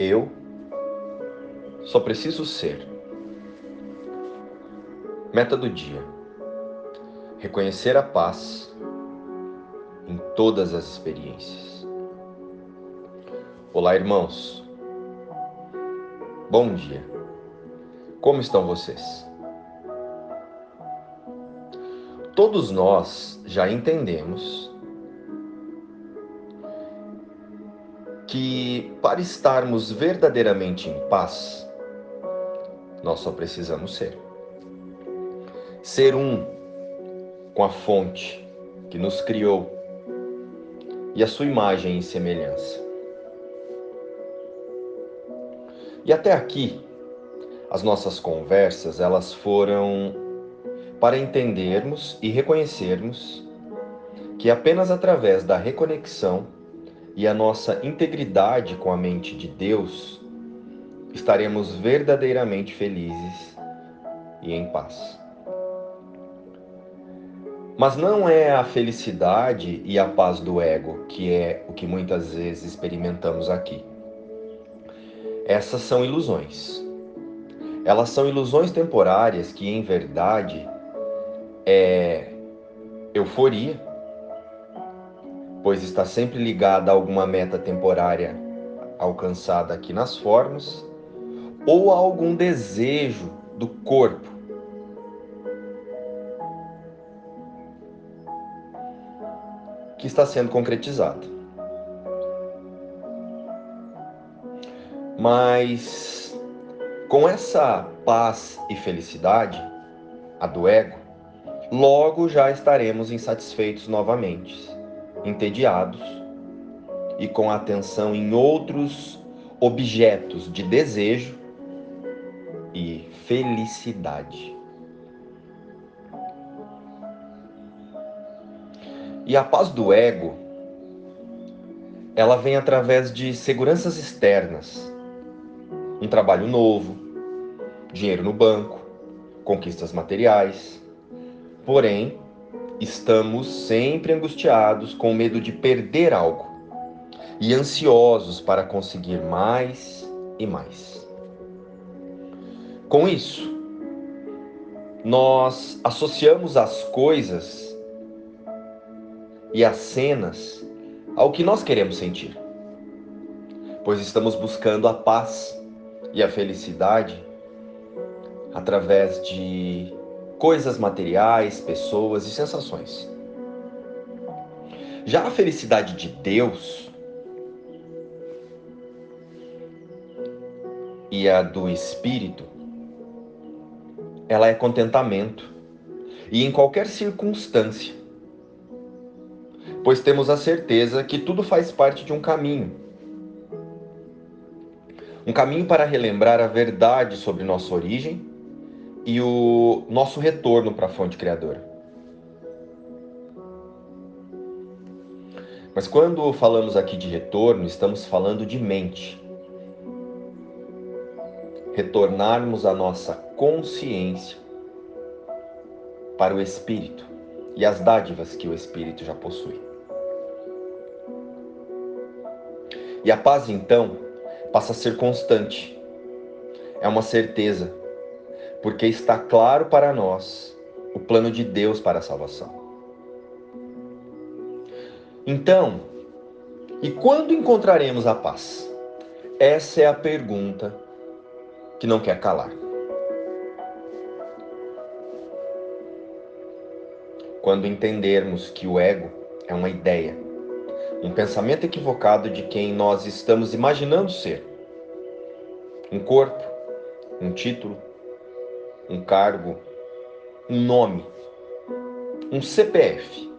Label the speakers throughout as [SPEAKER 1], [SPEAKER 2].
[SPEAKER 1] Eu só preciso ser. Meta do dia: reconhecer a paz em todas as experiências. Olá, irmãos. Bom dia. Como estão vocês? Todos nós já entendemos que para estarmos verdadeiramente em paz, nós só precisamos ser. Ser um com a fonte que nos criou e a sua imagem e semelhança. E até aqui, as nossas conversas, elas foram para entendermos e reconhecermos que apenas através da reconexão e a nossa integridade com a mente de Deus, estaremos verdadeiramente felizes e em paz. Mas não é a felicidade e a paz do ego que é o que muitas vezes experimentamos aqui. Essas são ilusões. Elas são ilusões temporárias que, em verdade, é euforia pois está sempre ligada a alguma meta temporária alcançada aqui nas formas ou a algum desejo do corpo. Que está sendo concretizado. Mas com essa paz e felicidade, a do ego, logo já estaremos insatisfeitos novamente entediados e com atenção em outros objetos de desejo e felicidade. E a paz do ego, ela vem através de seguranças externas, um trabalho novo, dinheiro no banco, conquistas materiais. Porém, estamos sempre angustiados com medo de perder algo e ansiosos para conseguir mais e mais. Com isso, nós associamos as coisas e as cenas ao que nós queremos sentir, pois estamos buscando a paz e a felicidade através de coisas materiais, pessoas e sensações. Já a felicidade de Deus e a do Espírito, ela é contentamento e em qualquer circunstância, pois temos a certeza que tudo faz parte de um caminho. Um caminho para relembrar a verdade sobre nossa origem e o nosso retorno para a fonte criadora. Mas quando falamos aqui de retorno, estamos falando de mente. Retornarmos a nossa consciência para o espírito e as dádivas que o espírito já possui. E a paz então passa a ser constante. É uma certeza porque está claro para nós o plano de Deus para a salvação. Então, e quando encontraremos a paz? Essa é a pergunta que não quer calar. Quando entendermos que o ego é uma ideia, um pensamento equivocado de quem nós estamos imaginando ser, um corpo, um título, um cargo, um nome, um CPF.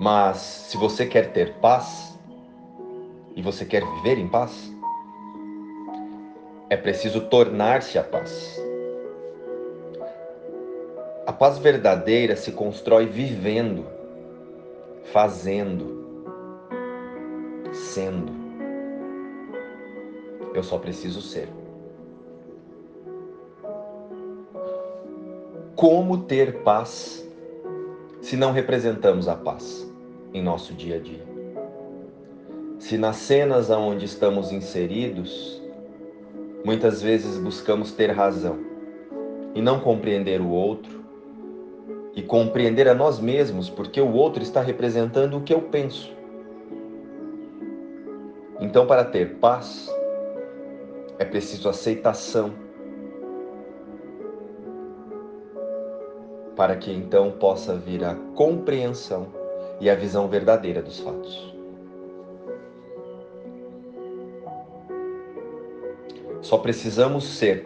[SPEAKER 1] Mas se você quer ter paz e você quer viver em paz, é preciso tornar-se a paz. A paz verdadeira se constrói vivendo, fazendo, sendo. Eu só preciso ser. Como ter paz se não representamos a paz em nosso dia a dia? se nas cenas aonde estamos inseridos, muitas vezes buscamos ter razão e não compreender o outro e compreender a nós mesmos, porque o outro está representando o que eu penso. Então, para ter paz, é preciso aceitação. Para que então possa vir a compreensão e a visão verdadeira dos fatos. Só precisamos ser.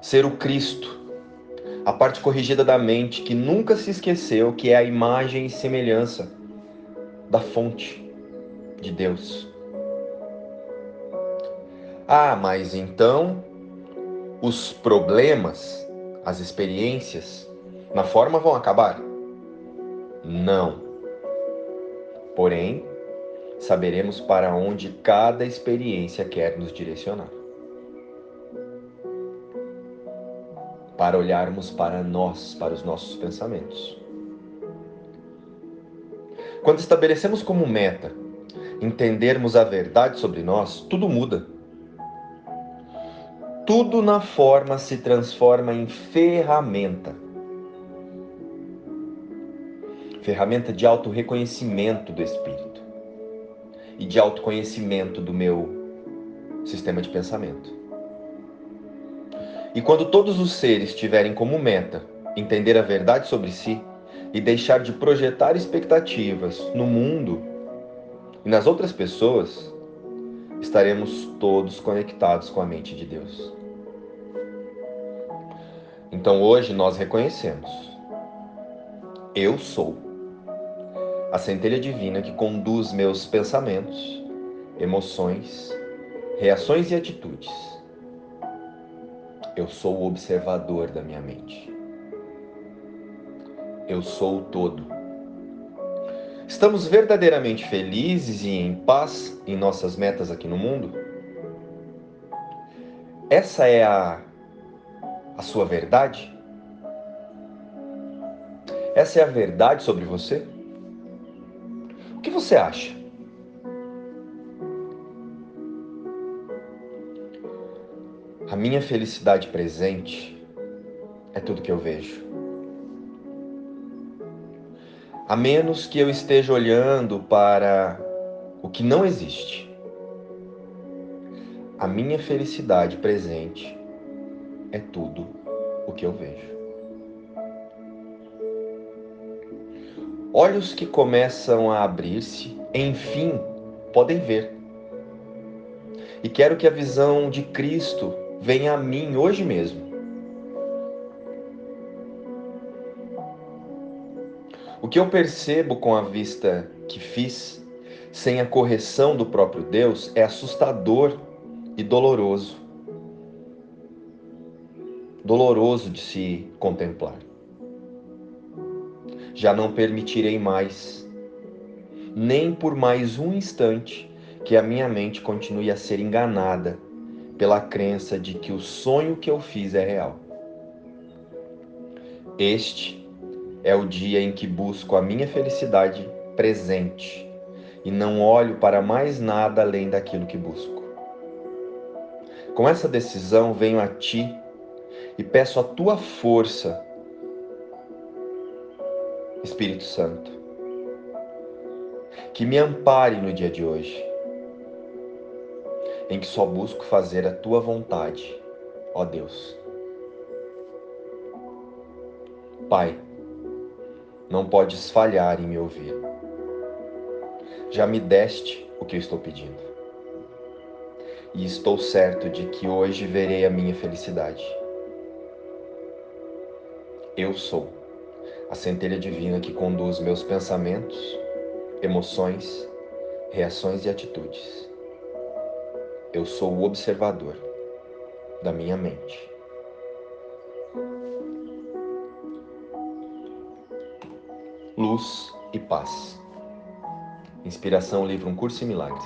[SPEAKER 1] Ser o Cristo, a parte corrigida da mente que nunca se esqueceu que é a imagem e semelhança da fonte de Deus. Ah, mas então os problemas, as experiências, na forma vão acabar? Não. Porém, saberemos para onde cada experiência quer nos direcionar. Para olharmos para nós, para os nossos pensamentos. Quando estabelecemos como meta entendermos a verdade sobre nós, tudo muda. Tudo na forma se transforma em ferramenta. Ferramenta de auto-reconhecimento do espírito e de autoconhecimento do meu sistema de pensamento. E quando todos os seres tiverem como meta entender a verdade sobre si e deixar de projetar expectativas no mundo e nas outras pessoas, estaremos todos conectados com a mente de Deus. Então hoje nós reconhecemos: eu sou a centelha divina que conduz meus pensamentos, emoções, reações e atitudes. Eu sou o observador da minha mente. Eu sou o todo Estamos verdadeiramente felizes e em paz em nossas metas aqui no mundo? Essa é a, a sua verdade? Essa é a verdade sobre você? O que você acha? A minha felicidade presente é tudo que eu vejo a menos que eu esteja olhando para o que não existe. A minha felicidade presente é tudo o que eu vejo. Olhos que começam a abrir-se, enfim, podem ver. E quero que a visão de Cristo venha a mim hoje mesmo que eu percebo com a vista que fiz, sem a correção do próprio Deus, é assustador e doloroso. Doloroso de se contemplar. Já não permitirei mais, nem por mais um instante, que a minha mente continue a ser enganada pela crença de que o sonho que eu fiz é real. Este é o dia em que busco a minha felicidade presente e não olho para mais nada além daquilo que busco. Com essa decisão, venho a ti e peço a tua força, Espírito Santo, que me ampare no dia de hoje, em que só busco fazer a tua vontade, ó Deus. Pai, não podes falhar em me ouvir. Já me deste o que eu estou pedindo. E estou certo de que hoje verei a minha felicidade. Eu sou a centelha divina que conduz meus pensamentos, emoções, reações e atitudes. Eu sou o observador da minha mente. Luz e Paz. Inspiração, livro Um Curso em Milagres.